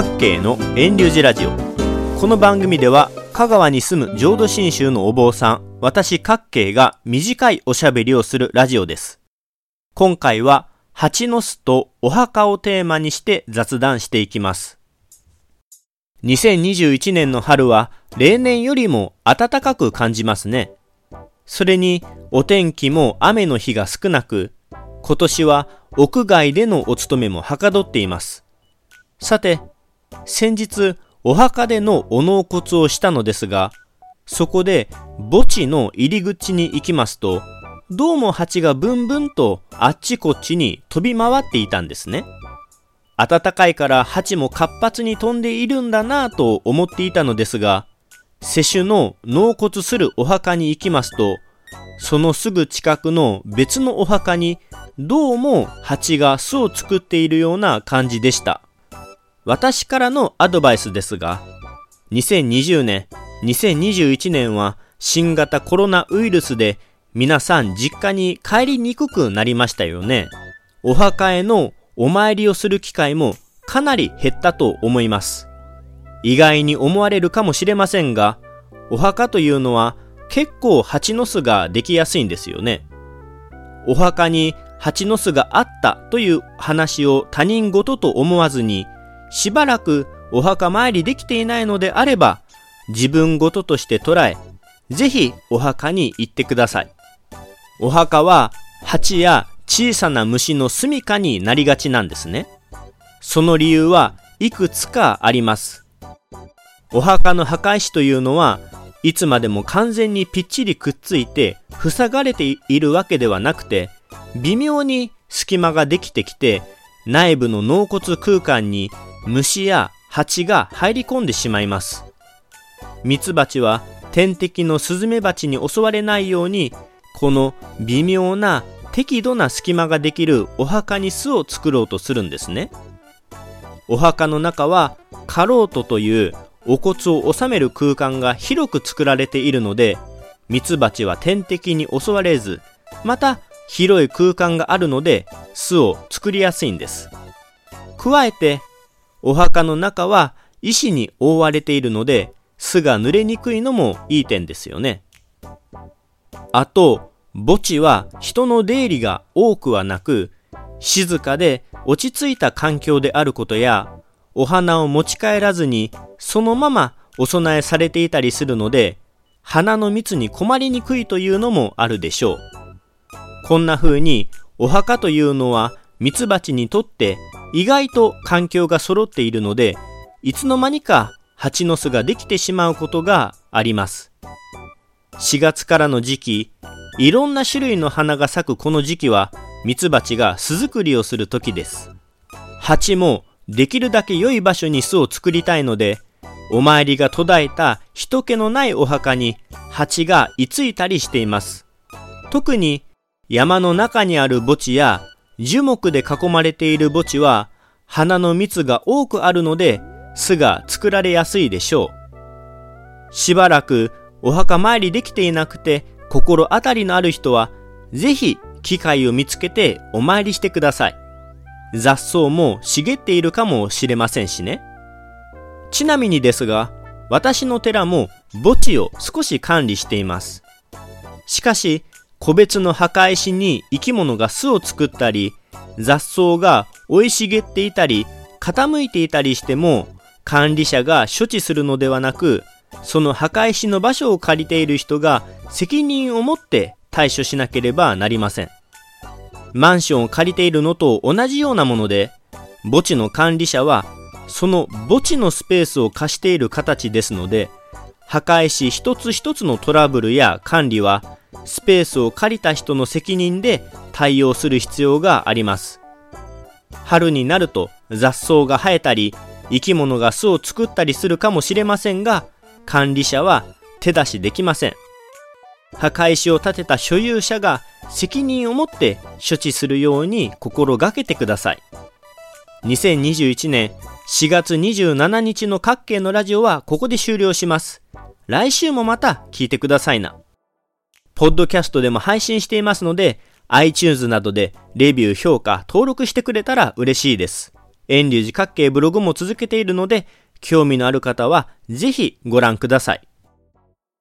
各系の遠流寺ラジオ。この番組では香川に住む浄土真宗のお坊さん私各系が短いおしゃべりをするラジオです。今回は蜂の巣とお墓をテーマにして雑談していきます。2021年の春は例年よりも暖かく感じますね。それにお天気も雨の日が少なく今年は屋外でのお勤めもはかどっています。さて、先日お墓でのお納骨をしたのですが、そこで墓地の入り口に行きますと、どうも蜂がブンブンとあっちこっちに飛び回っていたんですね。暖かいから蜂も活発に飛んでいるんだなぁと思っていたのですが、世種の納骨するお墓に行きますと、そのすぐ近くの別のお墓にどうも蜂が巣を作っているような感じでした。私からのアドバイスですが、2020年、2021年は新型コロナウイルスで皆さん実家に帰りにくくなりましたよね。お墓へのお参りをする機会もかなり減ったと思います。意外に思われるかもしれませんが、お墓というのは結構蜂の巣ができやすいんですよね。お墓に蜂の巣があったという話を他人事と思わずに、しばらくお墓参りできていないのであれば、自分事として捉え、ぜひお墓に行ってください。お墓は蜂や小さな虫の住処になりがちなんですね。その理由はいくつかあります。お墓の墓石というのはいつまでも完全にぴっちりくっついて塞がれているわけではなくて微妙に隙間ができてきて内部の納骨空間に虫や蜂が入り込んでしまいます。ミツバチは天敵のスズメバチに襲われないようにこの微妙な適度な隙間ができるお墓に巣を作ろうとするんですね。お墓の中はカロートというお骨を収める空間が広く作られているのでミツバチは天敵に襲われずまた広い空間があるので巣を作りやすいんです。加えて、お墓の中は石に覆われているので巣が濡れにくいのもいい点ですよね。あと、墓地は人の出入りが多くはなく、静かで落ち着いた環境であることや、お花を持ち帰らずにそのままお供えされていたりするので、花の蜜に困りにくいというのもあるでしょう。こんな風にお墓というのはミツバチにとって意外と環境が揃っているのでいつの間にか蜂の巣ができてしまうことがあります。4月からの時期いろんな種類の花が咲くこの時期はミツバチが巣作りをする時です。蜂もできるだけ良い場所に巣を作りたいのでお参りが途絶えた人気のないお墓に蜂が居ついたりしています。特に山の中にある墓地や樹木で囲まれている墓地は花の蜜が多くあるので巣が作られやすいでしょう。しばらくお墓参りできていなくて心当たりのある人はぜひ機会を見つけてお参りしてください。雑草も茂っているかもしれませんしね。ちなみにですが、私の寺も墓地を少し管理しています。しかし、個別の墓石に生き物が巣を作ったり、雑草が生い茂っていたり、傾いていたりしても、管理者が処置するのではなく、その墓石の場所を借りている人が責任を持って対処しなければなりません。マンションを借りているのと同じようなもので、墓地の管理者は、その墓地のスペースを貸している形ですので、墓石一つ一つのトラブルや管理はスペースを借りた人の責任で対応する必要があります。春になると雑草が生えたり、生き物が巣を作ったりするかもしれませんが、管理者は手出しできません。墓石を建てた所有者が責任を持って処置するように心がけてください。2021年4月27日の各県のラジオはここで終了します。来週もまた聞いてくださいな。ポッドキャストでも配信していますので、iTunes などでレビュー、評価、登録してくれたら嬉しいです。遠流寺各系ブログも続けているので、興味のある方はぜひご覧ください。